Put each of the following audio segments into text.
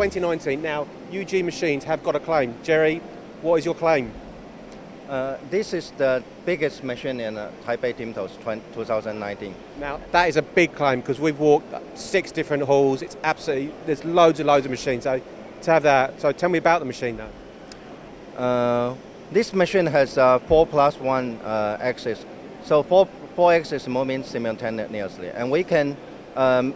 2019. Now, UG Machines have got a claim. Jerry, what is your claim? Uh, this is the biggest machine in uh, Taipei Timtos 2019. Now, that is a big claim because we've walked six different halls. It's absolutely, there's loads and loads of machines. So, to have that, so tell me about the machine now. Uh, this machine has uh, four plus one uh, axis, so four, four axis moving simultaneously, and we can um,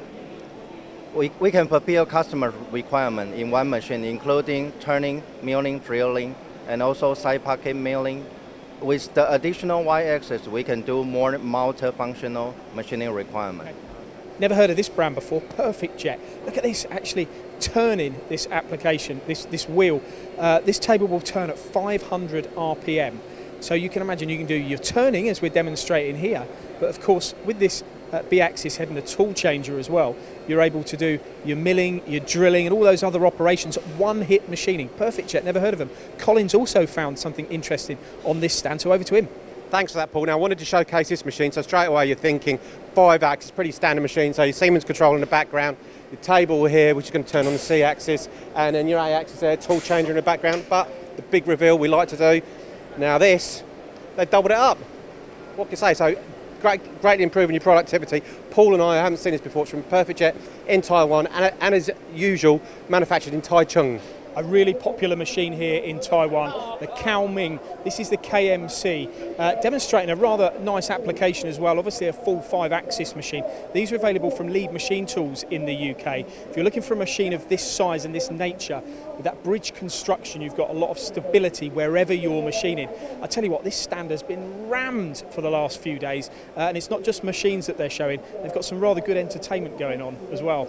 we, we can fulfill customer requirement in one machine, including turning, milling, drilling, and also side pocket milling. With the additional y-axis, we can do more multifunctional machining requirement. Never heard of this brand before. Perfect Jet. Look at this actually turning this application, this, this wheel. Uh, this table will turn at 500 RPM. So you can imagine you can do your turning as we're demonstrating here, but of course with this B-axis head and a tool changer as well, you're able to do your milling, your drilling, and all those other operations. One-hit machining. Perfect Jet. Never heard of them. Collins also found something interesting on this stand. So over to him. Thanks for that, Paul. Now, I wanted to showcase this machine. So straight away, you're thinking five axis, pretty standard machine. So your Siemens control in the background, your table here, which is going to turn on the C axis, and then your A axis there, tool changer in the background. But the big reveal we like to do. Now this, they've doubled it up. What can you say? So great, greatly improving your productivity. Paul and I, I haven't seen this before. It's from Perfect Jet in Taiwan, and, and as usual, manufactured in Taichung. A really popular machine here in Taiwan, the Kaoming. This is the KMC, uh, demonstrating a rather nice application as well. Obviously, a full five-axis machine. These are available from Lead Machine Tools in the UK. If you're looking for a machine of this size and this nature, with that bridge construction, you've got a lot of stability wherever you're machining. I tell you what, this stand has been rammed for the last few days, uh, and it's not just machines that they're showing. They've got some rather good entertainment going on as well.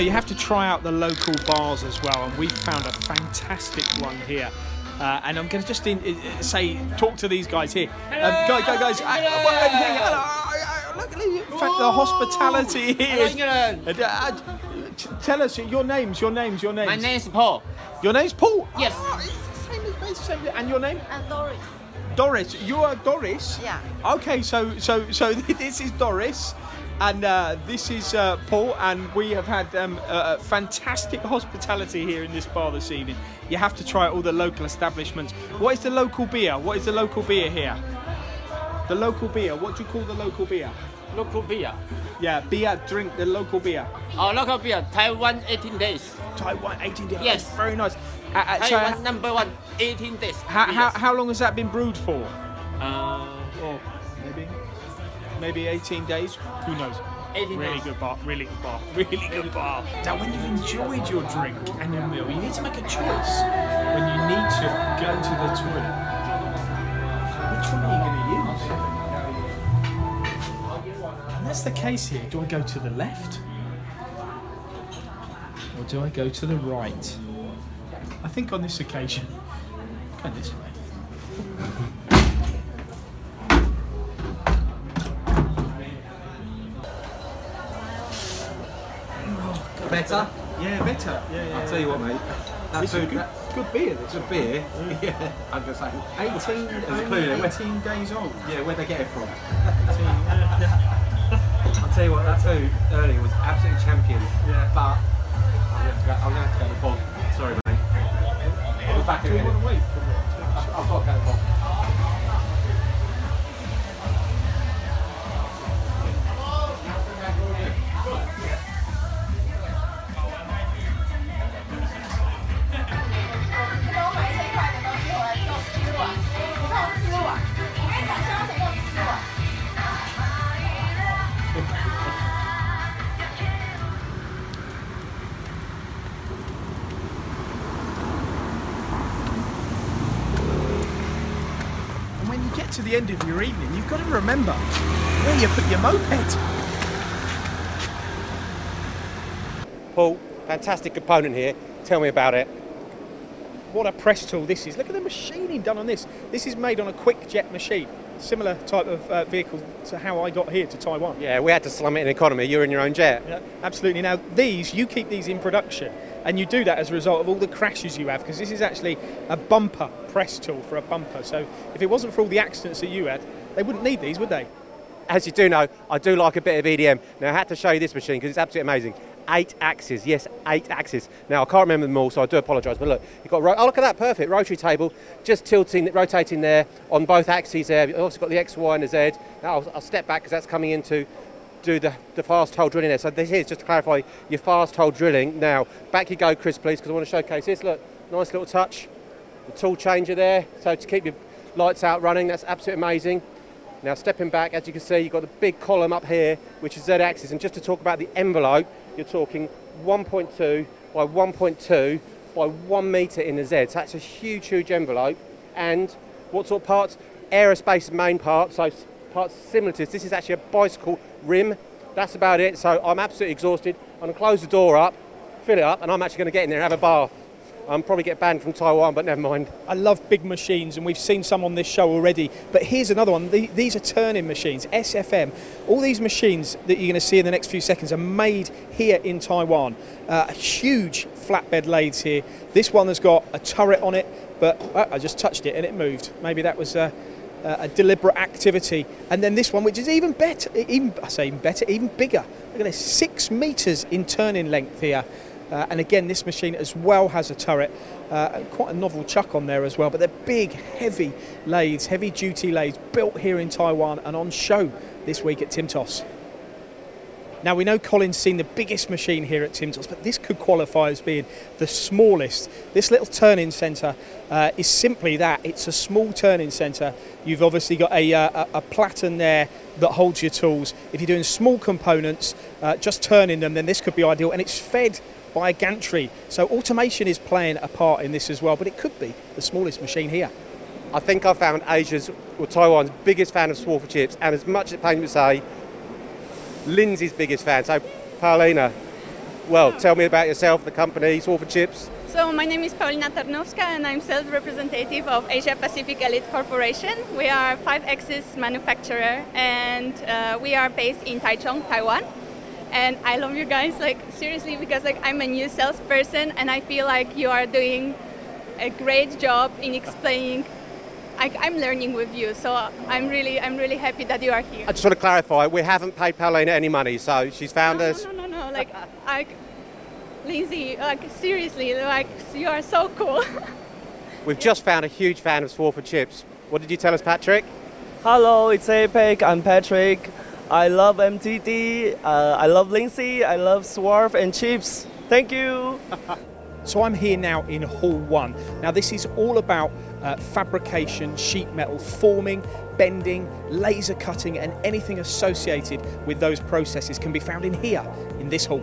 You have to try out the local bars as well, and we found a fantastic one here. Uh, and I'm going to just in, uh, say, talk to these guys here. Um, guys, guys, guys. uh, well, uh, hello, uh, uh, look, look, fa- the hospitality here. Uh, uh, t- tell us your names, your names, your names. My name is Paul. Your name's Paul. Yes. Ah, it's the same as me, it's the same. And your name? And Doris. Doris. You are Doris. Yeah. Okay, so so so this is Doris, and uh, this is uh, Paul, and we have had um, uh, fantastic hospitality here in this bar this evening. You have to try all the local establishments. What is the local beer? What is the local beer here? The local beer. What do you call the local beer? Local beer. Yeah, beer. Drink the local beer. Our local beer, Taiwan 18 days. Taiwan 18 days. Yes. Very nice. Uh, uh, so Taiwan number one, 18 days. how, how, how long has that been brewed for? Uh, Oh, maybe, maybe 18 days. Who knows? Really days. good bar. Really good bar. Really good bar. Now, when you've enjoyed your drink and your meal, you need to make a choice. When you need to go to the toilet, which one are you going to use? And that's the case here. Do I go to the left? Or do I go to the right? I think on this occasion, go this way. Better? Yeah, better. Yeah, yeah. I'll tell you what, mate. That This food, good, that good beer. This good beer. Yeah, I'm just saying. 18, There's a only clue there. 18 days old. Yeah, where'd they get it from? 18, yeah. I'll tell you what, that food earlier was absolutely champion. Yeah. But I'm going to have to go, I'm to, have to go to the bog. Sorry, mate. I'll be back Do you again. want to wait for it? I've I've got to go to the bog. The end of your evening, you've got to remember where you put your moped. Paul, fantastic component here. Tell me about it. What a press tool this is. Look at the machining done on this. This is made on a quick jet machine. Similar type of uh, vehicle to how I got here to Taiwan. Yeah, we had to slum it in economy. You're in your own jet. Yeah, absolutely. Now, these, you keep these in production, and you do that as a result of all the crashes you have, because this is actually a bumper press tool for a bumper. So, if it wasn't for all the accidents that you had, they wouldn't need these, would they? As you do know, I do like a bit of EDM. Now, I had to show you this machine because it's absolutely amazing. Eight axes, yes, eight axes. Now, I can't remember them all, so I do apologise. But look, you've got, oh, look at that, perfect. Rotary table, just tilting, rotating there on both axes there. You've also got the X, Y, and the Z. Now, I'll, I'll step back because that's coming into do the, the fast hole drilling there. So this is just to clarify your fast hole drilling. Now, back you go, Chris, please, because I want to showcase this. Look, nice little touch. The tool changer there, so to keep your lights out running, that's absolutely amazing. Now stepping back, as you can see, you've got the big column up here, which is Z-axis, and just to talk about the envelope, you're talking 1.2 by 1.2 by 1 metre in the Z. So that's a huge, huge envelope. And what sort of parts? Aerospace main parts, so parts similar to this. This is actually a bicycle rim. That's about it. So I'm absolutely exhausted. I'm to close the door up, fill it up, and I'm actually to get in there and have a bath. I'm probably get banned from Taiwan, but never mind. I love big machines, and we've seen some on this show already. But here's another one. The- These are turning machines, SFM. All these machines that you're going to see in the next few seconds are made here in Taiwan. Uh, huge flatbed lathes here. This one has got a turret on it, but uh, I just touched it and it moved. Maybe that was a deliberate activity. And then this one, which is even better, even I say even better, even bigger. Look at this, six meters in turning length here. Uh, and again, this machine as well has a turret, uh, quite a novel chuck on there as well. But they're big, heavy lathes, heavy duty lathes built here in Taiwan and on show this week at Timtos. Now we know Colin's seen the biggest machine here at Timtos, but this could qualify as being the smallest. This little turning centre uh, is simply that. It's a small turning centre. You've obviously got a, uh, a, platen there that holds your tools. If you're doing small components, uh, just turning them, then this could be ideal. And it's fed by a gantry. So automation is playing a part in this as well, but it could be the smallest machine here. I think I found Asia's or Taiwan's biggest fan of Swarf and Chips, and as much as it pains me to say, Lindsay's biggest fan. So, Paulina, well, tell me about yourself, the company, Swarf and Chips. So my name is Paulina Tarnowska and I'm sales representative of Asia Pacific Elite Corporation. We are five-axis manufacturer and uh, we are based in Taichung, Taiwan. And I love you guys, like seriously, because like I'm a new salesperson and I feel like you are doing a great job in explaining. I, I'm learning with you, so I'm really, I'm really happy that you are here. I just want to clarify, we haven't paid Paulina any money, so she's found no, us. No, no, no, no. Like, I, Lindsay, like seriously, like you are so cool. We've just found a huge fan of Swarf and Chips. What did you tell us, Patrick? Hello, it's APEC. I'm Patrick. I love MTD. Uh, I love Lindsay. I love Swarf and Chips. Thank you. So I'm here now in Hall 1. Now this is all about uh, fabrication, sheet metal, forming, bending, laser cutting and anything associated with those processes can be found in here, in this hall.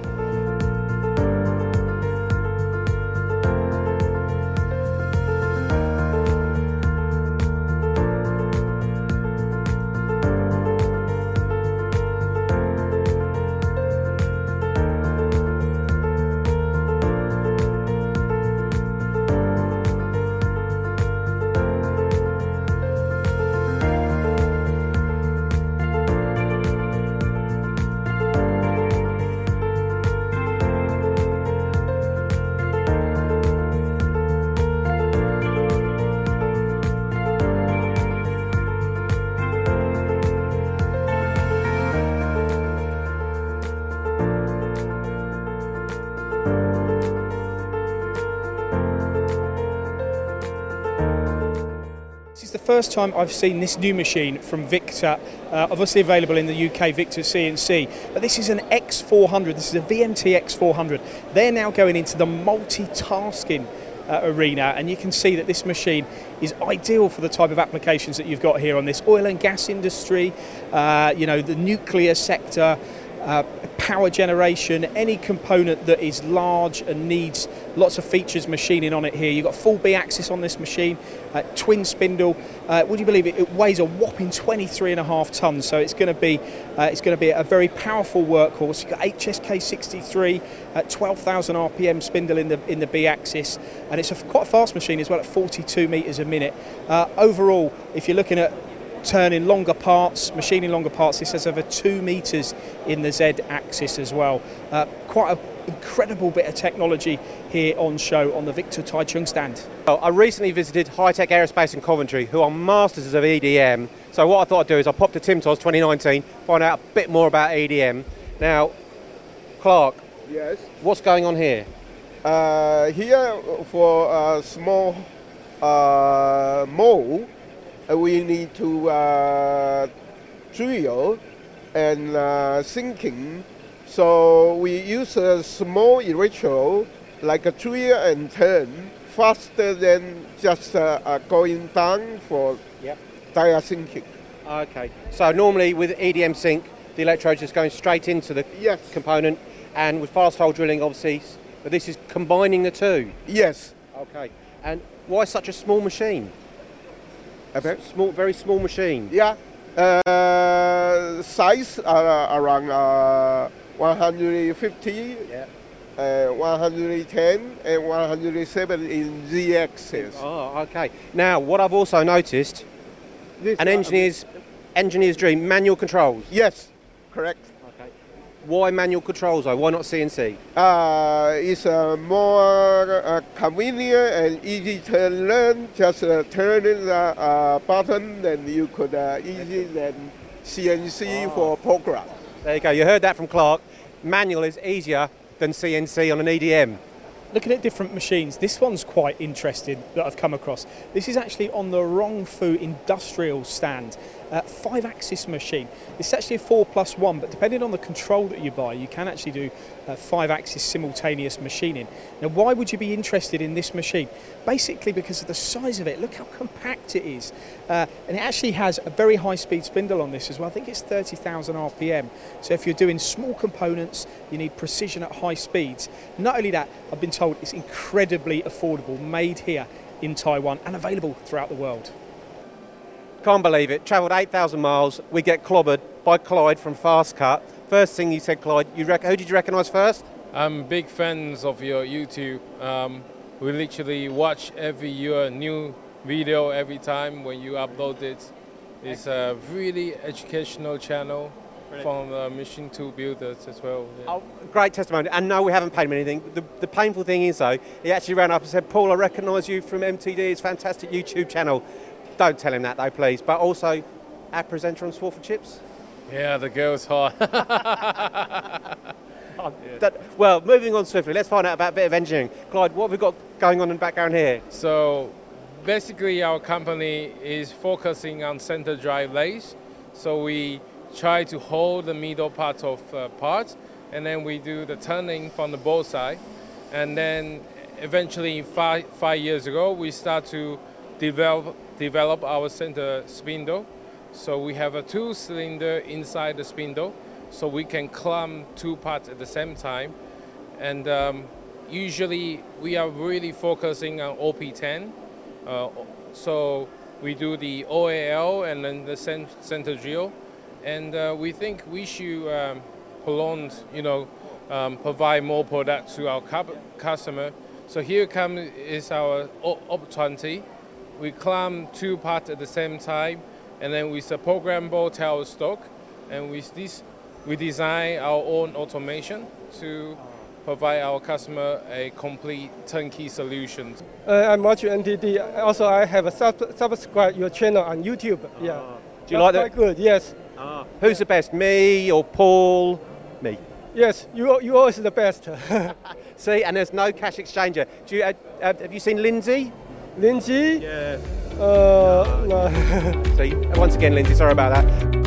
First time I've seen this new machine from Victor, uh, obviously available in the UK, Victor CNC. But this is an X400, this is a VMT X400. They're now going into the multitasking uh, arena, and you can see that this machine is ideal for the type of applications that you've got here on this oil and gas industry, uh, you know, the nuclear sector. Uh, power generation, any component that is large and needs lots of features machining on it here. You've got full B axis on this machine, uh, twin spindle. Uh, would you believe it? It weighs a whopping 23 and a half tons, so it's going to be uh, it's going to be a very powerful workhorse. You've got HSK 63 at 12,000 RPM spindle in the in the B axis, and it's a, quite fast machine as well at 42 meters a minute. Uh, overall, if you're looking at turning longer parts, machining longer parts. This has over two meters in the Z axis as well. Uh, quite an incredible bit of technology here on show on the Victor Taichung stand. Well, I recently visited High Tech Aerospace in Coventry, who are masters of EDM. So what I thought I'd do is I popped to Timtos 2019, find out a bit more about EDM. Now, Clark, Yes. what's going on here? Uh, here for a small uh, mold, uh, we need to uh, drill and uh, sinking. So we use a small electrode like a drill and turn faster than just uh, uh, going down for Yep. die sinking. Okay. So normally with EDM sink, the electrode's just going straight into the Yes. component, and with fast hole drilling, obviously, but this is combining the two. Yes. Okay. And why such a small machine? Okay. Small, very small machine. Yeah. Uh, size are around uh, 150, Yeah. uh, 110, and 107 in Z axis. Oh, okay. Now, what I've also noticed, This an engineer's engineer's dream, manual controls. Yes, correct. Okay. Why manual controls though? Why not CNC? Uh, it's uh, more uh, convenient and easy to learn. Just uh, turn the uh, button, and you could uh, easy than CNC for program. There you go. You heard that from Clark. Manual is easier than CNC on an EDM. Looking at different machines, this one's quite interesting that I've come across. This is actually on the Rongfu industrial stand, uh, five axis machine. It's actually a four plus one, but depending on the control that you buy, you can actually do uh, five axis simultaneous machining. Now, why would you be interested in this machine? Basically, because of the size of it. Look how compact it is. Uh, and it actually has a very high speed spindle on this as well. I think it's 30,000 RPM. So if you're doing small components, you need precision at high speeds. Not only that, I've been told it's incredibly affordable, made here in Taiwan and available throughout the world. Can't believe it. Travelled 8,000 miles. We get clobbered by Clyde from Fast Cut. First thing you said, Clyde, you rec- who did you recognise first? I'm big fans of your YouTube. Um, we literally watch every your new video every time when you upload it. It's a really educational channel from uh, machine tool builders as well. yeah. Oh, great testimony. And no, we haven't paid him anything. The, the painful thing is, though, he actually ran up and said, Paul, I recognise you from MTD. It's a fantastic YouTube channel. Don't tell him that, though, please. But also, our presenter on Swarf and Chips. Yeah, the girl's hot. That, well, moving on swiftly, let's find out about a bit of engineering. Clyde, what have we got going on in the background here? So basically our company is focusing on center drive lathes. So we try to hold the middle part of uh, parts and then we do the turning from the both side. And then eventually five, five years ago we start to develop, develop our center spindle. So we have a two cylinder inside the spindle so we can clamp two parts at the same time. And um, usually we are really focusing on OP10. Uh, so we do the OAL and then the center drill. And uh, we think we should um, prolong, you know, um, provide more product to our customer. So here comes is our OP20. We clamp two parts at the same time, and then with a programmable tail stock, and with this, we design our own automation to provide our customer a complete turnkey solution. Uh, I'm watching MTD. Also, I have a sub- subscribe your channel on YouTube. Yeah. Do you like that? Quite good. Yes. Who's the best, me or Paul? Me. Yes. You you always the best. See, and there's no cash exchanger. Do you, uh, uh, have you seen Lindsay? Lindsay. Yeah. Uh, no. See, once again, Lindsay, sorry about that.